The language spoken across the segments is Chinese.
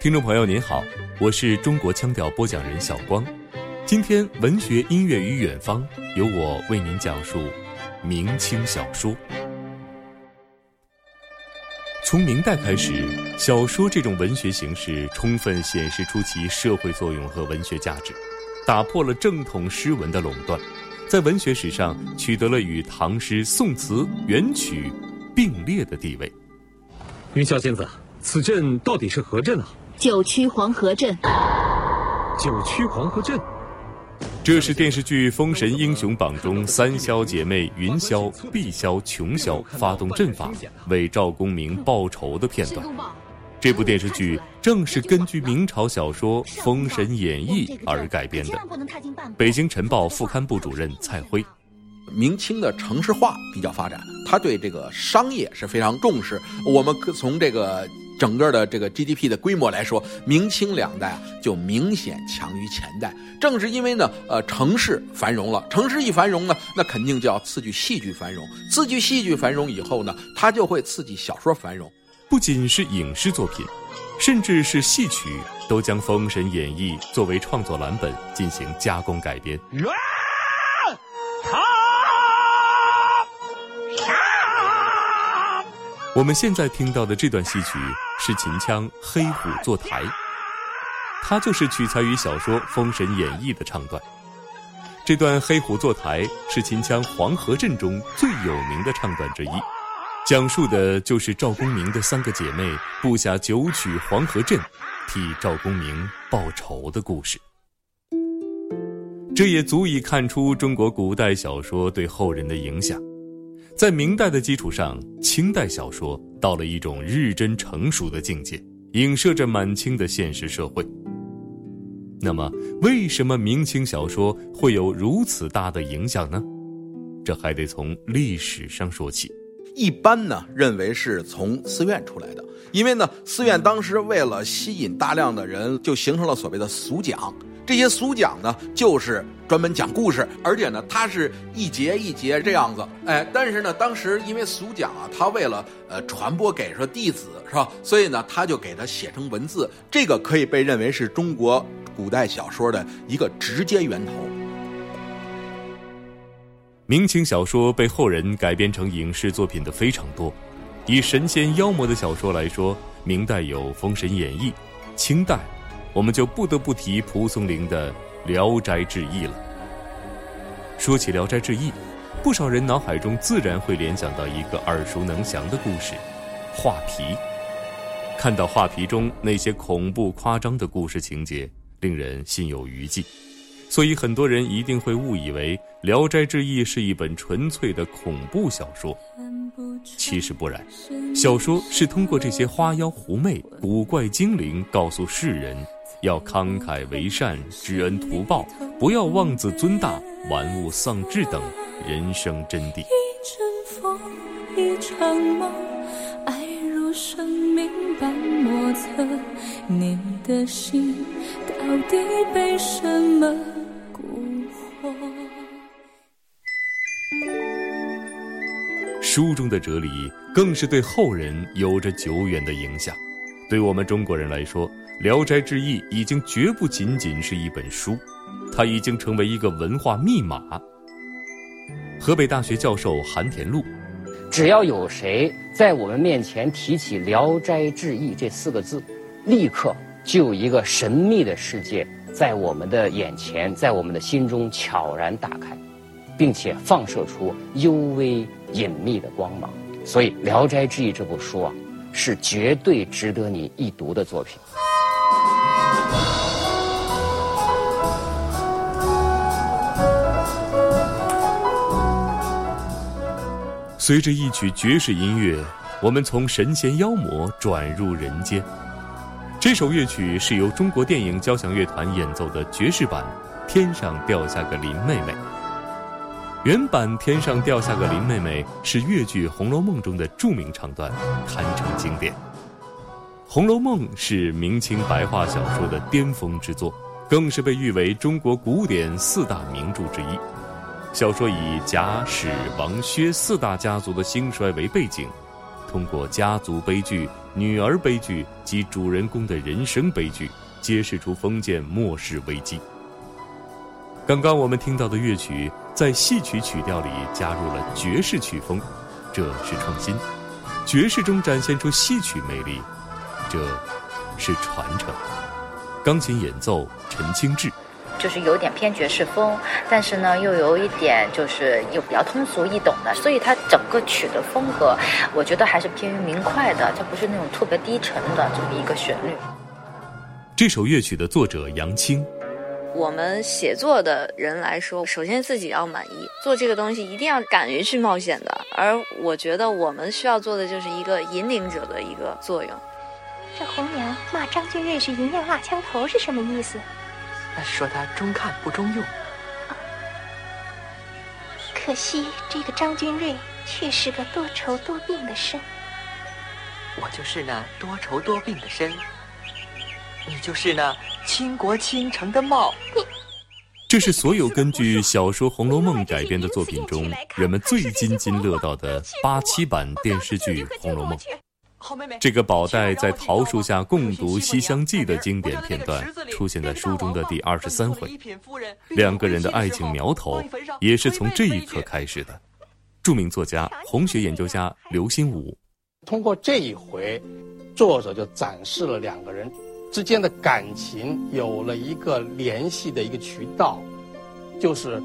听众朋友您好，我是中国腔调播讲人小光。今天文学音乐与远方，由我为您讲述明清小说。从明代开始，小说这种文学形式充分显示出其社会作用和文学价值，打破了正统诗文的垄断，在文学史上取得了与唐诗、宋词、元曲并列的地位。云霄仙子，此镇到底是何镇啊？九曲黄河镇，九曲黄河镇，这是电视剧《封神英雄榜》中三霄姐妹云霄、碧霄、琼霄发动阵法为赵公明报仇的片段。这部电视剧正是根据明朝小说《封神演义》而改编的。北京晨报副刊部主任蔡辉，明清的城市化比较发展，他对这个商业是非常重视。我们从这个。整个的这个 GDP 的规模来说，明清两代啊就明显强于前代。正是因为呢，呃，城市繁荣了，城市一繁荣呢，那肯定就要刺激戏剧繁荣，刺激戏剧繁荣以后呢，它就会刺激小说繁荣。不仅是影视作品，甚至是戏曲，都将《封神演义》作为创作蓝本进行加工改编。我们现在听到的这段戏曲是秦腔《黑虎坐台》，它就是取材于小说《封神演义》的唱段。这段《黑虎坐台》是秦腔《黄河镇》中最有名的唱段之一，讲述的就是赵公明的三个姐妹布下九曲黄河阵，替赵公明报仇的故事。这也足以看出中国古代小说对后人的影响。在明代的基础上，清代小说到了一种日臻成熟的境界，影射着满清的现实社会。那么，为什么明清小说会有如此大的影响呢？这还得从历史上说起。一般呢，认为是从寺院出来的，因为呢，寺院当时为了吸引大量的人，就形成了所谓的俗讲。这些俗讲呢，就是专门讲故事，而且呢，它是一节一节这样子，哎，但是呢，当时因为俗讲啊，他为了呃传播给说弟子是吧，所以呢，他就给它写成文字，这个可以被认为是中国古代小说的一个直接源头。明清小说被后人改编成影视作品的非常多，以神仙妖魔的小说来说，明代有《封神演义》，清代。我们就不得不提蒲松龄的《聊斋志异》了。说起《聊斋志异》，不少人脑海中自然会联想到一个耳熟能详的故事——画皮。看到画皮中那些恐怖夸张的故事情节，令人心有余悸，所以很多人一定会误以为《聊斋志异》是一本纯粹的恐怖小说。其实不然，小说是通过这些花妖狐媚、古怪精灵，告诉世人。要慷慨为善，知恩图报，不要妄自尊大，玩物丧志等人生真谛。一阵风，一场梦，爱如生命般莫测。你的心到底被什么蛊惑？书中的哲理更是对后人有着久远的影响。对我们中国人来说，《聊斋志异》已经绝不仅仅是一本书，它已经成为一个文化密码。河北大学教授韩田禄，只要有谁在我们面前提起《聊斋志异》这四个字，立刻就有一个神秘的世界在我们的眼前，在我们的心中悄然打开，并且放射出幽微隐秘的光芒。所以，《聊斋志异》这部书啊。是绝对值得你一读的作品。随着一曲爵士音乐，我们从神仙妖魔转入人间。这首乐曲是由中国电影交响乐团演奏的爵士版《天上掉下个林妹妹》。原版《天上掉下个林妹妹》是越剧《红楼梦》中的著名唱段，堪称经典。《红楼梦》是明清白话小说的巅峰之作，更是被誉为中国古典四大名著之一。小说以贾、史、王、薛四大家族的兴衰为背景，通过家族悲剧女儿悲剧及主人公的人生悲剧，揭示出封建末世危机。刚刚我们听到的乐曲，在戏曲曲调里加入了爵士曲风，这是创新；爵士中展现出戏曲魅力，这是传承。钢琴演奏陈清志。就是有点偏爵士风，但是呢，又有一点就是又比较通俗易懂的，所以它整个曲的风格，我觉得还是偏于明快的，它不是那种特别低沉的这么一个旋律。这首乐曲的作者杨青，我们写作的人来说，首先自己要满意，做这个东西一定要敢于去冒险的。而我觉得我们需要做的就是一个引领者的一个作用。这红娘骂张君瑞是银样蜡枪头是什么意思？说他中看不中用，可惜这个张君瑞却是个多愁多病的身。我就是那多愁多病的身，你就是那倾国倾城的貌。这是所有根据小说《红楼梦》改编的作品中，人们最津津乐道的八七版电视剧《红楼梦》。这个宝黛在桃树下共读《西厢记》的经典片段出现在书中的第二十三回，两个人的爱情苗头也是从这一刻开始的。著名作家、红学研究家刘心武通过这一回，作者就展示了两个人之间的感情有了一个联系的一个渠道，就是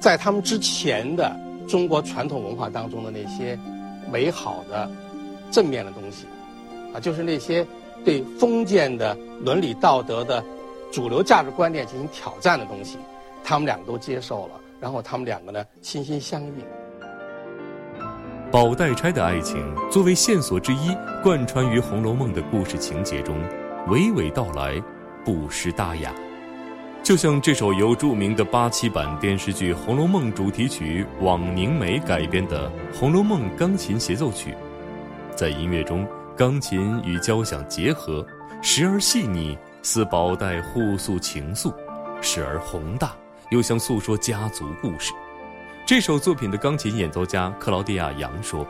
在他们之前的中国传统文化当中的那些美好的。正面的东西，啊，就是那些对封建的伦理道德的主流价值观念进行挑战的东西，他们两个都接受了，然后他们两个呢心心相印。宝黛钗的爱情作为线索之一，贯穿于《红楼梦》的故事情节中，娓娓道来，不失大雅。就像这首由著名的八七版电视剧《红楼梦》主题曲《枉凝眉》改编的《红楼梦》钢琴协奏曲。在音乐中，钢琴与交响结合，时而细腻，似宝黛互诉情愫；时而宏大，又像诉说家族故事。这首作品的钢琴演奏家克劳迪亚·杨说：“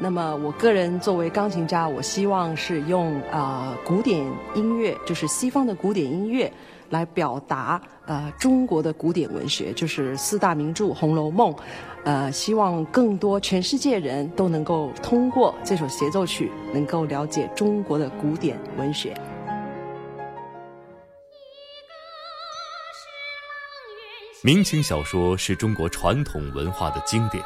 那么，我个人作为钢琴家，我希望是用啊古典音乐，就是西方的古典音乐。”来表达呃中国的古典文学，就是四大名著《红楼梦》，呃，希望更多全世界人都能够通过这首协奏曲，能够了解中国的古典文学。明清小说是中国传统文化的经典，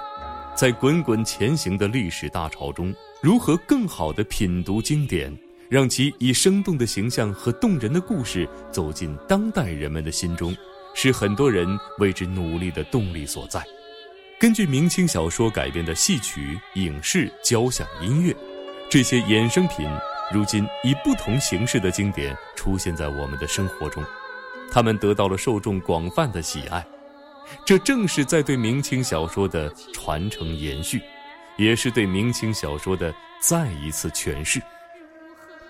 在滚滚前行的历史大潮中，如何更好的品读经典？让其以生动的形象和动人的故事走进当代人们的心中，是很多人为之努力的动力所在。根据明清小说改编的戏曲、影视、交响音乐，这些衍生品如今以不同形式的经典出现在我们的生活中，他们得到了受众广泛的喜爱。这正是在对明清小说的传承延续，也是对明清小说的再一次诠释。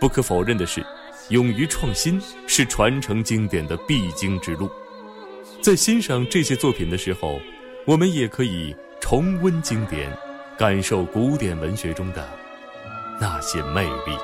不可否认的是，勇于创新是传承经典的必经之路。在欣赏这些作品的时候，我们也可以重温经典，感受古典文学中的那些魅力。